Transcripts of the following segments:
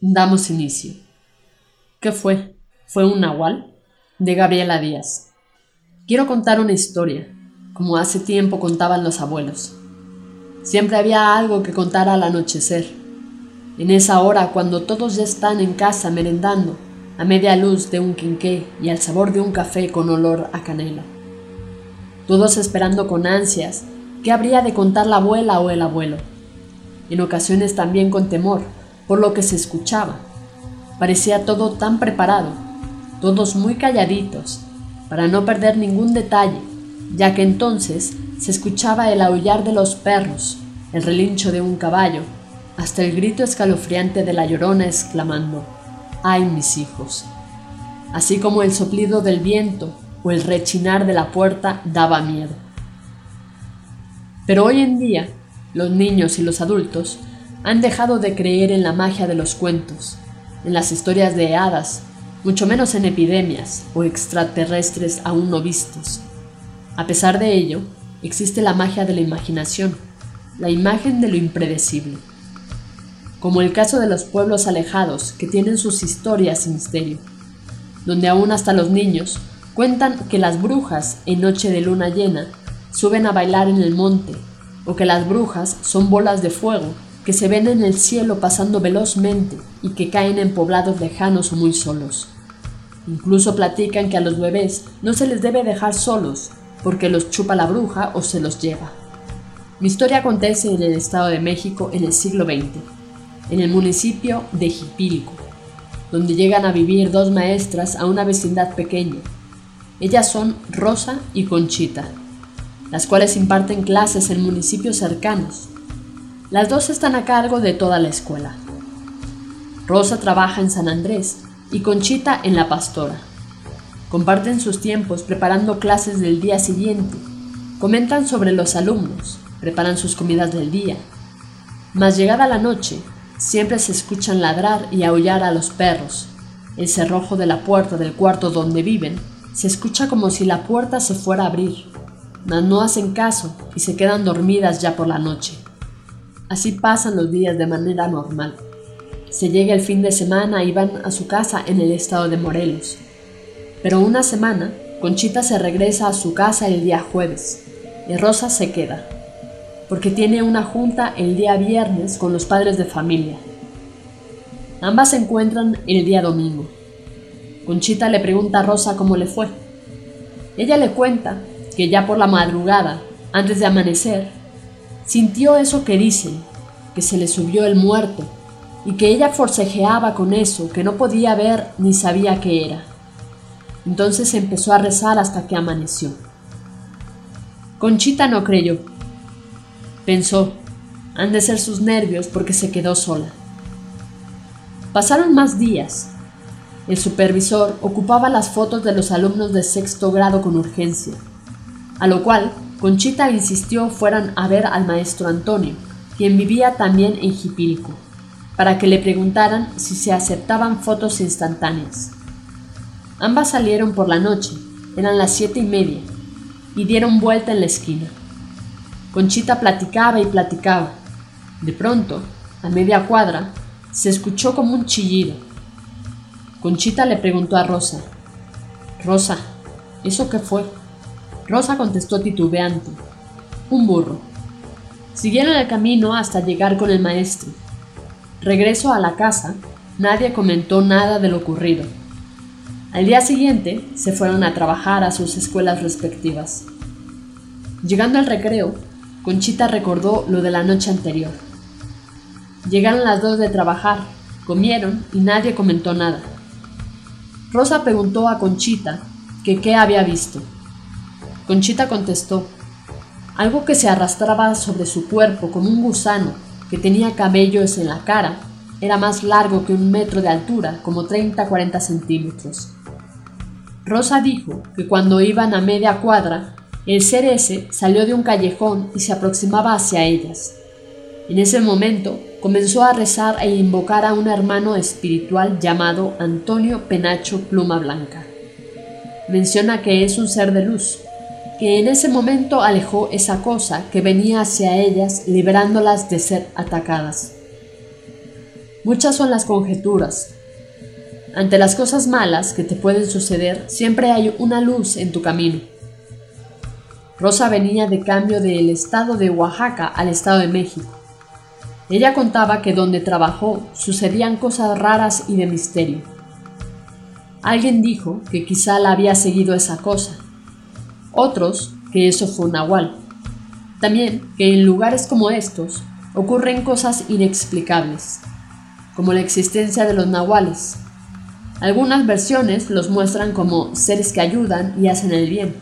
damos inicio. ¿Qué fue? ¿Fue un nahual? De Gabriela Díaz. Quiero contar una historia, como hace tiempo contaban los abuelos. Siempre había algo que contar al anochecer. En esa hora, cuando todos ya están en casa merendando, a media luz de un quinqué y al sabor de un café con olor a canela. Todos esperando con ansias qué habría de contar la abuela o el abuelo. En ocasiones también con temor, por lo que se escuchaba. Parecía todo tan preparado, todos muy calladitos, para no perder ningún detalle, ya que entonces se escuchaba el aullar de los perros, el relincho de un caballo, hasta el grito escalofriante de la llorona exclamando, ¡ay mis hijos! Así como el soplido del viento o el rechinar de la puerta daba miedo. Pero hoy en día, los niños y los adultos han dejado de creer en la magia de los cuentos, en las historias de hadas, mucho menos en epidemias o extraterrestres aún no vistos. A pesar de ello, existe la magia de la imaginación, la imagen de lo impredecible. Como el caso de los pueblos alejados que tienen sus historias y misterio, donde aún hasta los niños cuentan que las brujas en noche de luna llena suben a bailar en el monte, o que las brujas son bolas de fuego que se ven en el cielo pasando velozmente y que caen en poblados lejanos o muy solos. Incluso platican que a los bebés no se les debe dejar solos, porque los chupa la bruja o se los lleva. Mi historia acontece en el Estado de México en el siglo XX, en el municipio de Jipilco, donde llegan a vivir dos maestras a una vecindad pequeña. Ellas son Rosa y Conchita, las cuales imparten clases en municipios cercanos, las dos están a cargo de toda la escuela. Rosa trabaja en San Andrés y Conchita en La Pastora. Comparten sus tiempos preparando clases del día siguiente, comentan sobre los alumnos, preparan sus comidas del día. Mas llegada la noche, siempre se escuchan ladrar y aullar a los perros. El cerrojo de la puerta del cuarto donde viven se escucha como si la puerta se fuera a abrir, mas no hacen caso y se quedan dormidas ya por la noche. Así pasan los días de manera normal. Se llega el fin de semana y van a su casa en el estado de Morelos. Pero una semana, Conchita se regresa a su casa el día jueves y Rosa se queda, porque tiene una junta el día viernes con los padres de familia. Ambas se encuentran el día domingo. Conchita le pregunta a Rosa cómo le fue. Ella le cuenta que ya por la madrugada, antes de amanecer, Sintió eso que dicen, que se le subió el muerto, y que ella forcejeaba con eso que no podía ver ni sabía qué era. Entonces empezó a rezar hasta que amaneció. Conchita no creyó. Pensó, han de ser sus nervios porque se quedó sola. Pasaron más días. El supervisor ocupaba las fotos de los alumnos de sexto grado con urgencia, a lo cual Conchita insistió fueran a ver al maestro Antonio, quien vivía también en Jipilco, para que le preguntaran si se aceptaban fotos instantáneas. Ambas salieron por la noche, eran las siete y media, y dieron vuelta en la esquina. Conchita platicaba y platicaba. De pronto, a media cuadra, se escuchó como un chillido. Conchita le preguntó a Rosa, Rosa, ¿eso qué fue? Rosa contestó titubeante. Un burro. Siguieron el camino hasta llegar con el maestro. Regreso a la casa, nadie comentó nada de lo ocurrido. Al día siguiente se fueron a trabajar a sus escuelas respectivas. Llegando al recreo, Conchita recordó lo de la noche anterior. Llegaron las dos de trabajar, comieron y nadie comentó nada. Rosa preguntó a Conchita que qué había visto. Conchita contestó, algo que se arrastraba sobre su cuerpo como un gusano, que tenía cabellos en la cara era más largo que un metro de altura, como 30-40 centímetros. Rosa dijo que cuando iban a media cuadra, el ser ese salió de un callejón y se aproximaba hacia ellas. En ese momento comenzó a rezar e invocar a un hermano espiritual llamado Antonio Penacho Pluma Blanca. Menciona que es un ser de luz, que en ese momento alejó esa cosa que venía hacia ellas liberándolas de ser atacadas. Muchas son las conjeturas. Ante las cosas malas que te pueden suceder, siempre hay una luz en tu camino. Rosa venía de cambio del estado de Oaxaca al estado de México. Ella contaba que donde trabajó sucedían cosas raras y de misterio. Alguien dijo que quizá la había seguido esa cosa, otros que eso fue un nahual. También que en lugares como estos ocurren cosas inexplicables, como la existencia de los nahuales. Algunas versiones los muestran como seres que ayudan y hacen el bien.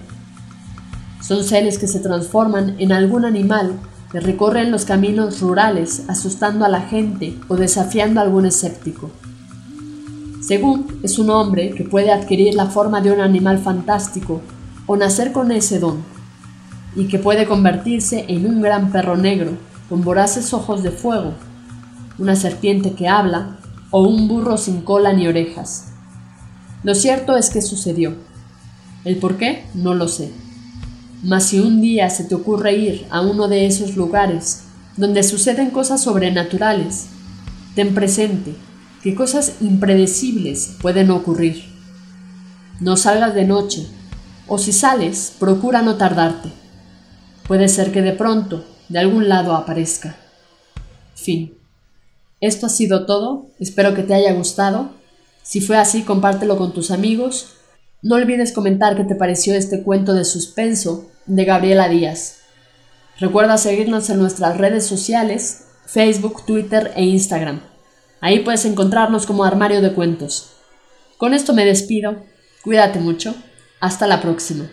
Son seres que se transforman en algún animal que recorren los caminos rurales asustando a la gente o desafiando a algún escéptico. Según es un hombre que puede adquirir la forma de un animal fantástico o nacer con ese don, y que puede convertirse en un gran perro negro con voraces ojos de fuego, una serpiente que habla o un burro sin cola ni orejas. Lo cierto es que sucedió. El por qué no lo sé. Mas si un día se te ocurre ir a uno de esos lugares donde suceden cosas sobrenaturales, ten presente que cosas impredecibles pueden ocurrir. No salgas de noche o si sales, procura no tardarte. Puede ser que de pronto, de algún lado aparezca. Fin. Esto ha sido todo, espero que te haya gustado. Si fue así, compártelo con tus amigos. No olvides comentar qué te pareció este cuento de suspenso de Gabriela Díaz. Recuerda seguirnos en nuestras redes sociales, Facebook, Twitter e Instagram. Ahí puedes encontrarnos como Armario de Cuentos. Con esto me despido. Cuídate mucho. Hasta la próxima.